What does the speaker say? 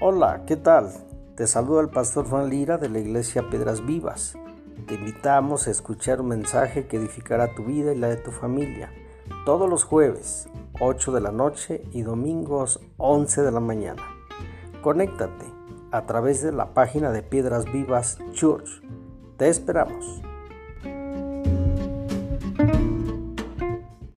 Hola, ¿qué tal? Te saluda el pastor Juan Lira de la iglesia Piedras Vivas. Te invitamos a escuchar un mensaje que edificará tu vida y la de tu familia. Todos los jueves, 8 de la noche y domingos, 11 de la mañana. Conéctate a través de la página de Piedras Vivas Church. Te esperamos.